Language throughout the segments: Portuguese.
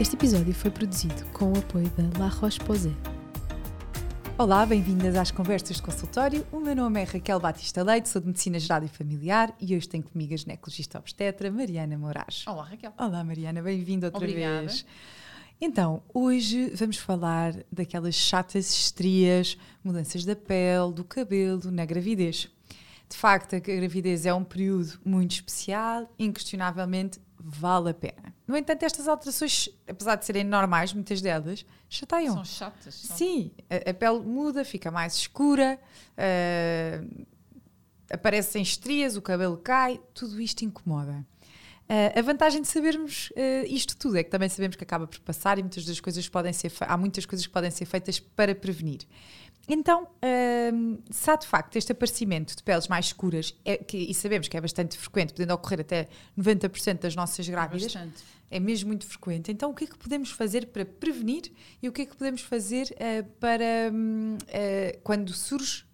Este episódio foi produzido com o apoio da La Roche-Posay. Olá, bem-vindas às conversas de consultório. O meu nome é Raquel Batista Leite, sou de Medicina Geral e Familiar e hoje tenho comigo a ginecologista obstetra Mariana Moraes. Olá, Raquel. Olá, Mariana, bem-vinda outra Obrigada. vez. Então, hoje vamos falar daquelas chatas estrias, mudanças da pele, do cabelo, na gravidez. De facto, a gravidez é um período muito especial, inquestionavelmente vale a pena. No entanto, estas alterações, apesar de serem normais, muitas delas, chateiam. São chatas. são- Sim, a, a pele muda, fica mais escura, ah, aparecem estrias, o cabelo cai, tudo isto incomoda. Ah, a vantagem de sabermos ah, isto tudo é que também sabemos que acaba por passar e muitas das coisas podem ser há muitas coisas que podem ser feitas para prevenir. Então, ah, se há de facto este aparecimento de peles mais escuras, é que- e sabemos que é bastante frequente, podendo ocorrer até 90% das nossas grávidas, Bastante. é mesmo muito frequente. Então, o que é que podemos fazer para prevenir e o que é que podemos fazer eh, para, hum, quando surge,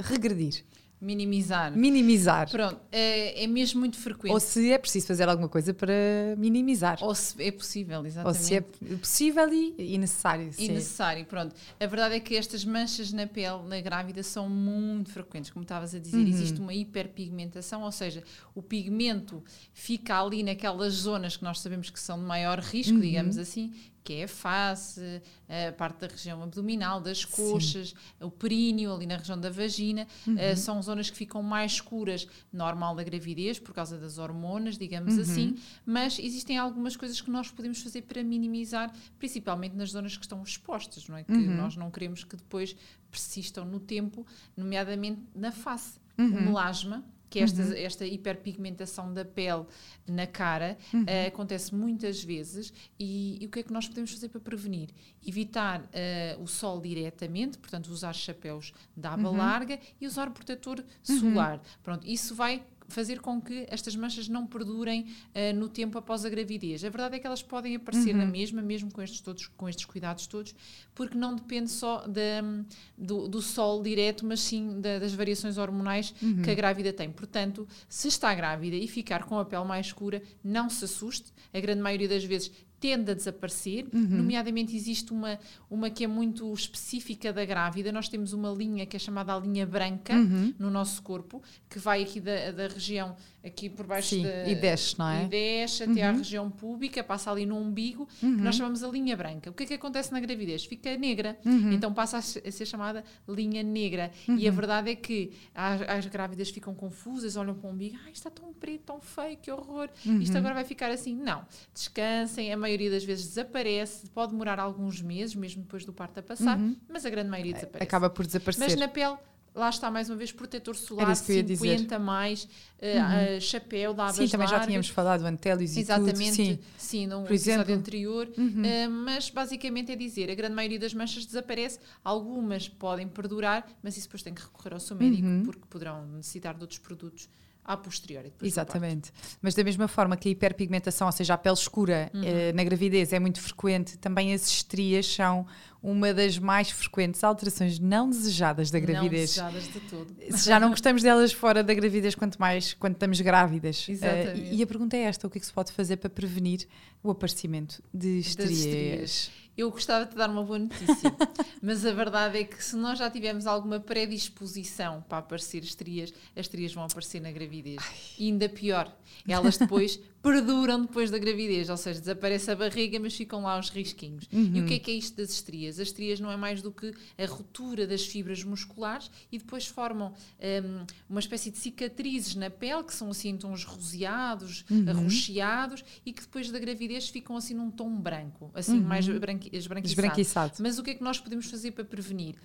regredir? Minimizar. Minimizar. Pronto, é, é mesmo muito frequente. Ou se é preciso fazer alguma coisa para minimizar. Ou se é possível, Ou exatamente. se é possível e, e necessário. E necessário, pronto. A verdade é que estas manchas na pele, na grávida, são muito frequentes, como estavas a dizer. Uhum. Existe uma hiperpigmentação, ou seja, o pigmento fica ali naquelas zonas que nós sabemos que são de maior risco, Uhum. digamos assim, que é a face, a parte da região abdominal, das coxas, o períneo, ali na região da vagina. Uhum. Eh, são zonas que ficam mais escuras, normal da gravidez, por causa das hormonas, digamos Uhum. assim. Mas existem algumas coisas que nós podemos fazer para minimizar, principalmente nas zonas que estão expostas, não é? Que Uhum. nós não queremos que depois persistam no tempo, nomeadamente na face. Uhum. O melasma, que esta, esta hiperpigmentação da pele na cara, Uhum. eh, acontece muitas vezes. E, e o que é que nós podemos fazer para prevenir? Evitar eh, o sol diretamente, portanto, usar chapéus de aba Uhum. larga e usar protetor solar. Pronto, isso vai fazer com que estas manchas não perdurem eh, no tempo após a gravidez. A verdade é que elas podem aparecer Uhum. na mesma, mesmo com estes, todos, com estes cuidados todos, porque não depende só da- do, do sol direto, mas sim da- das variações hormonais Uhum. que a grávida tem. Portanto, se está grávida e ficar com a pele mais escura, não se assuste. A grande maioria das vezes tende a desaparecer, Uhum. nomeadamente existe uma, uma que é muito específica da grávida, nós temos uma linha que é chamada a linha branca Uhum. no nosso corpo, que vai aqui da, da região, aqui por baixo Sim, da... e desce, não é? E desce até à região pública, passa ali no umbigo, que Uhum. nós chamamos a linha branca. O que é que acontece na gravidez? Fica negra, Uhum. então passa a se- a ser chamada linha negra. E a verdade é que as, as grávidas ficam confusas, olham para o umbigo, ai, está tão preto, tão feio, que horror, Uhum. isto agora vai ficar assim. Não, descansem, a maioria das vezes desaparece, pode demorar alguns meses, mesmo depois do parto a passar, mas a grande maioria desaparece. Uhum. Acaba por desaparecer. Mas na pele, lá está mais uma vez, protetor solar isso que eu ia dizer. Uhum. 50 mais, eh, eh, chapéu, da Sim, também já largas. tínhamos falado antélios e Exatamente, tudo. Sim. sim, num Por episódio exemplo. Uhum. anterior. Eh, mas basicamente é dizer, a grande maioria das manchas desaparece, algumas podem perdurar, mas isso depois tem que recorrer ao seu médico, Uhum. porque poderão necessitar de outros produtos a posteriori. Exatamente. Mas da mesma forma que a hiperpigmentação, ou seja, a pele escura Uhum. eh, na gravidez é muito frequente, também as estrias são uma das mais frequentes alterações não desejadas da Não gravidez. desejadas de todo. Se já não gostamos delas fora da gravidez, quanto mais quando estamos grávidas. Eh, Exatamente. e a pergunta é esta: o que é que se pode fazer para prevenir o aparecimento de estrias? estrias. Eu gostava de te dar uma boa notícia, mas a verdade é que se nós já tivermos alguma predisposição para aparecer estrias, as estrias vão aparecer na gravidez. E ainda pior, elas depois perduram depois da gravidez, ou seja, desaparece a barriga, mas ficam lá os risquinhos. E o que é que é isto das estrias? As estrias não é mais do que a ruptura das fibras musculares e depois formam hum, uma espécie de cicatrizes na pele, que são assim tons roseados, arroxeados, e que depois da gravidez ficam assim num tom branco, assim mais branqui esbranquiçado. Esbranquiçado. Mas o que é que nós podemos fazer para prevenir?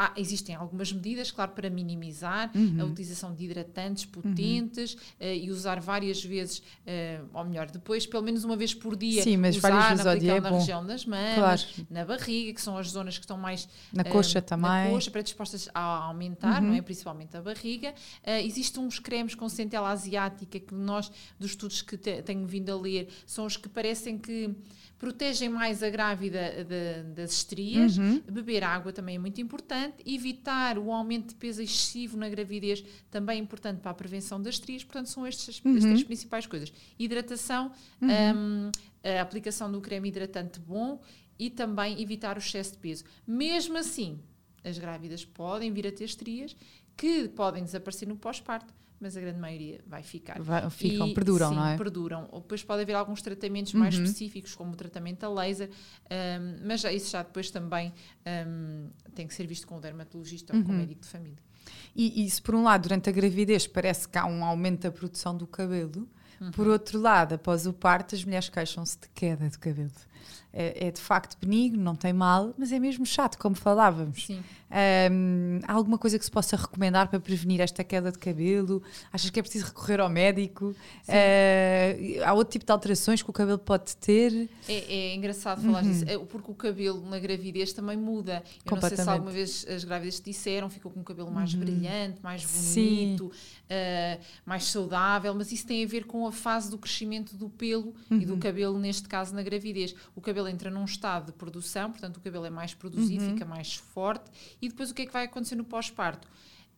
Ah, existem algumas medidas, claro, para minimizar Uhum. a utilização de hidratantes potentes eh, e usar várias vezes, eh, ou melhor, depois, pelo menos uma vez por dia, Sim, mas usar várias vezes na, ao dia é na bom. região das mamas, Claro. na barriga, que são as zonas que estão mais Na eh, coxa também. Uhum. Na coxa, predispostas a aumentar, não é? Principalmente a barriga. Eh, existem uns cremes com centela asiática que nós, dos estudos que te- tenho vindo a ler, são os que parecem que protegem mais a grávida de- das estrias. Uhum. Beber água também é muito importante. Importante. Evitar o aumento de peso excessivo na gravidez também é importante para a prevenção das estrias. Portanto, são estas Uhum. as três principais coisas. Hidratação, hum, a aplicação do creme hidratante bom e também evitar o excesso de peso. Mesmo assim, as grávidas podem vir a ter estrias que podem desaparecer no pós-parto, mas a grande maioria vai ficar. Vai- ficam, E, perduram, sim, não é? Uhum. perduram. Ou Depois pode haver alguns tratamentos mais específicos, como o tratamento a laser, hum, mas já- isso já depois também hum, tem que ser visto com o dermatologista ou com o Uhum. médico de família. E isso, por um lado, durante a gravidez, parece que há um aumento da produção do cabelo. Uhum. Por outro lado, após o parto, as mulheres queixam-se de queda de cabelo. É, é de facto benigno, não tem mal, mas é mesmo chato, como falávamos. Sim. Ahm, há alguma coisa que se possa recomendar para prevenir esta queda de cabelo? Achas que é preciso recorrer ao médico? Ah, há outro tipo de alterações que o cabelo pode ter? É, é engraçado falar disso, é, porque o cabelo na gravidez também muda. Eu não sei se alguma vez as grávidas te disseram, ficou com um cabelo mais brilhante, mais bonito, ah, mais saudável, mas isso tem a ver com a fase do crescimento do pelo e do cabelo, neste caso na gravidez. O cabelo entra num estado de produção, portanto o cabelo é mais produzido, fica mais forte, e depois o que é que vai acontecer no pós-parto?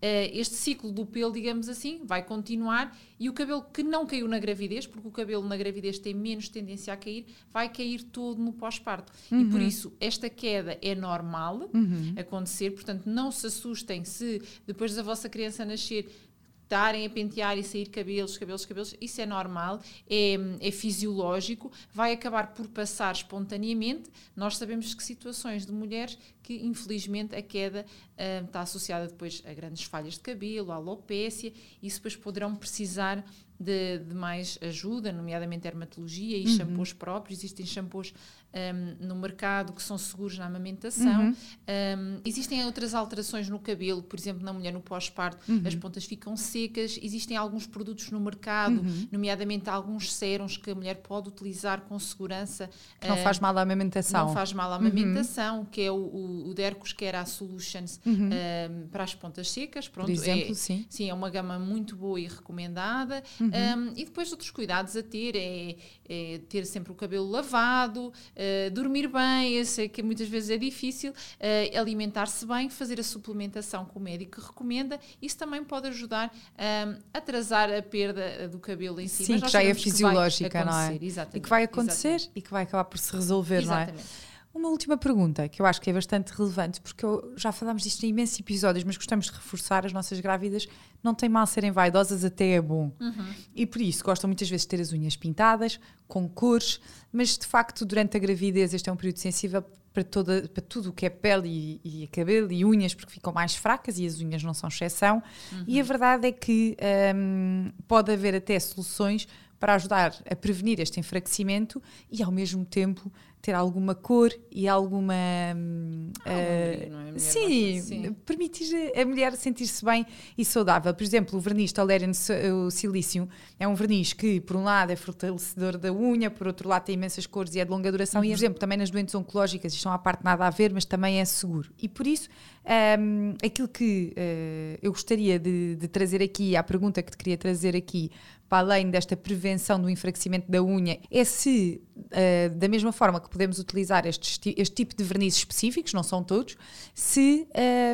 Eh, este ciclo do pelo, digamos assim, vai continuar e o cabelo que não caiu na gravidez, porque o cabelo na gravidez tem menos tendência a cair, vai cair todo no pós-parto. E por isso, esta queda é normal acontecer, portanto, não se assustem se depois da vossa criança nascer estarem a pentear e sair cabelos, cabelos, cabelos, isso é normal, é, é fisiológico, vai acabar por passar espontaneamente. Nós sabemos que situações de mulheres que, infelizmente, a queda ah, está associada depois a grandes falhas de cabelo, a alopécia, e isso depois poderão precisar de, de mais ajuda, nomeadamente dermatologia e shampoos próprios. Existem shampoos um, no mercado que são seguros na amamentação. Um, existem outras alterações no cabelo, por exemplo, na mulher no pós-parto, as pontas ficam secas. Existem alguns produtos no mercado, nomeadamente alguns sérums que a mulher pode utilizar com segurança. Que não ah, faz mal à amamentação. não faz mal à amamentação, que é o, o, o Dercos Kera Solutions um, para as pontas secas. Pronto, Por exemplo, é, sim. Sim, é uma gama muito boa e recomendada. Um, e depois outros cuidados a ter é, é ter sempre o cabelo lavado, uh, dormir bem, eu sei que muitas vezes é difícil, uh, alimentar-se bem, fazer a suplementação que o médico recomenda. Isso também pode ajudar um, a atrasar a perda do cabelo em si. Sim, que já é que fisiológica, não é? Exatamente, E que vai acontecer exatamente. e que vai acabar por se resolver, não é? Uma última pergunta, que eu acho que é bastante relevante, porque eu- já falámos disto em imensos episódios, mas gostamos de reforçar as nossas grávidas. Não tem mal serem vaidosas, até é bom. E por isso gostam muitas vezes de ter as unhas pintadas, com cores, mas de facto, durante a gravidez, este é um período sensível para, toda, para tudo o que é pele e, e cabelo e unhas, porque ficam mais fracas e as unhas não são exceção. E a verdade é que hum, pode haver até soluções para ajudar a prevenir este enfraquecimento e ao mesmo tempo ter alguma cor e alguma Algum eh, brilho, não é? Sim, sim. permitir a mulher sentir-se bem e saudável. Por exemplo, o verniz Tolerian o Silício é um verniz que, por um lado, é fortalecedor da unha, por outro lado, tem imensas cores e é de longa duração. E, por exemplo, também nas doenças oncológicas, isto não há parte nada a ver, mas também é seguro. E por isso, hum, aquilo que eh, eu gostaria de, de trazer aqui, a pergunta que te queria trazer aqui, para além desta prevenção do enfraquecimento da unha, é se, eh, da mesma forma que podemos utilizar estes ti- este tipo de vernizes específicos, não são todos, se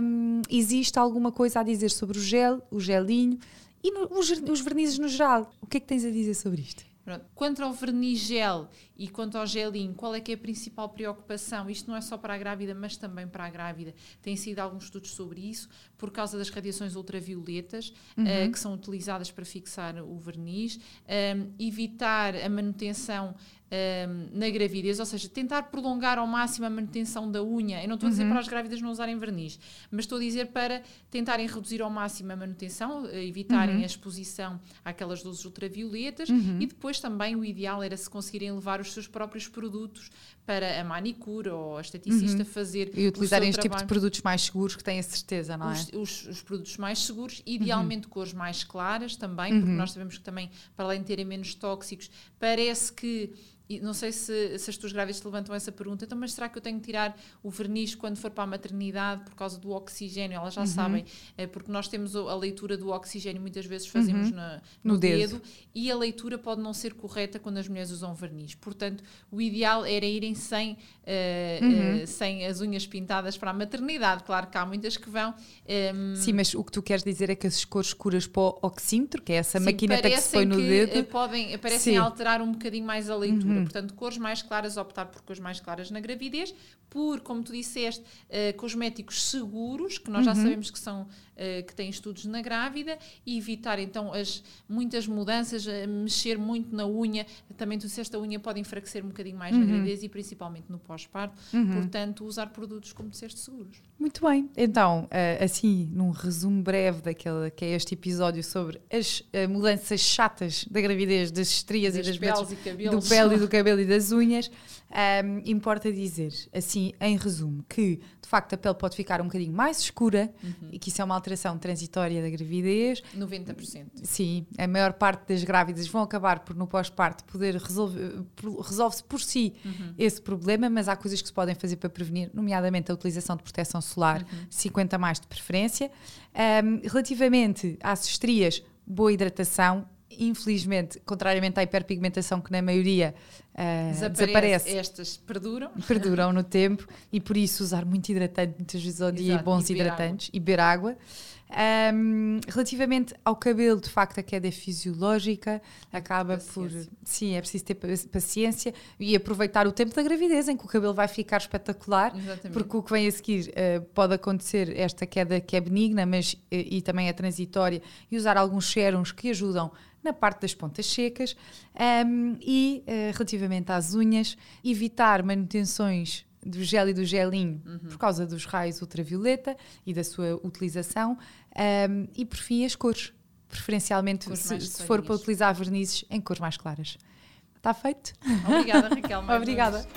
hum, existe alguma coisa a dizer sobre o gel, o gelinho e no- os, os vernizes no geral. O que é que tens a dizer sobre isto? Pronto. Quanto ao verniz gel e quanto ao gelinho, qual é que é a principal preocupação? Isto não é só para a grávida, mas também para a grávida. Tem sido alguns estudos sobre isso, por causa das radiações ultravioletas eh, que são utilizadas para fixar o verniz, Um, evitar a manutenção um, na gravidez, ou seja, tentar prolongar ao máximo a manutenção da unha. Eu não estou a dizer para as grávidas não usarem verniz, mas estou a dizer para tentarem reduzir ao máximo a manutenção, eh, evitarem a exposição àquelas luzes ultravioletas e depois também o ideal era se conseguirem levar os seus próprios produtos para a manicura ou a esteticista fazer E utilizarem este seu tipo de trabalho. produtos mais seguros que têm a certeza, não é? Os, os- os produtos mais seguros, idealmente cores mais claras também, porque nós sabemos que também, para além de terem menos tóxicos, parece que e não sei se, se as tuas grávidas te levantam essa pergunta, então, mas será que eu tenho que tirar o verniz quando for para a maternidade por causa do oxigênio? Elas já Uhum. sabem, é porque nós temos a leitura do oxigênio, muitas vezes fazemos na- Uhum. No no, dedo. dedo. e a leitura pode não ser correta quando as mulheres usam verniz. Portanto, o ideal era irem sem, eh, Uhum. eh, sem as unhas pintadas para a maternidade. Claro que há muitas que vão. ehm, Sim, mas o que tu queres dizer é que as cores escuras para o oxímetro, que é essa Sim, maquineta que se põe no dedo. Podem, parecem Sim. alterar um bocadinho mais a leitura. Portanto, cores mais claras, optar por cores mais claras na gravidez, por, como tu disseste, eh, cosméticos seguros, que nós já sabemos que são eh, que têm estudos na grávida, e evitar então as muitas mudanças, eh, mexer muito na unha. Também tu disseste a unha pode enfraquecer um bocadinho mais na gravidez e principalmente no pós-parto. Portanto, usar produtos, como disseste, seguros. Muito bem. Então, eh, assim, num resumo breve daquele que é este episódio sobre as mudanças chatas da gravidez, das estrias Das e das peles metas- e cabelos. do pele e do cabelo e das unhas, ahm, importa dizer, assim, em resumo, que de facto a pele pode ficar um bocadinho mais escura Uhum. e que isso é uma alteração transitória da gravidez. 90%. Sim, a maior parte das grávidas vão acabar por no pós-parto poder resolver, resolve-se por si esse problema, mas há coisas que se podem fazer para prevenir, nomeadamente a utilização de proteção solar, 50 mais de preferência. Ahm, relativamente às estrias, boa hidratação. Infelizmente, contrariamente à hiperpigmentação que na maioria ah, Desaparece. desaparece, Estas perduram. perduram no tempo e por isso usar muito hidratante muitas vezes ao dia e Exato, bons e hidratantes e beber água. Ahm, relativamente ao cabelo, de facto, a queda é fisiológica, acaba por. Paciência. Sim, é preciso ter pa- paciência e aproveitar o tempo da gravidez, em que o cabelo vai ficar espetacular. Exatamente. Porque o que vem a seguir eh, pode acontecer esta queda que é benigna, mas eh, e também é transitória, e usar alguns sérums que ajudam na parte das pontas secas. Ahm, e eh, relativamente às unhas, evitar manutenções do gel e do gelinho Uhum. por causa dos raios ultravioleta e da sua utilização. Ahm, e por fim, as cores. Preferencialmente, se, se for para utilizar vernizes em cores mais claras. Está feito? Obrigada, Raquel. Obrigada. vez.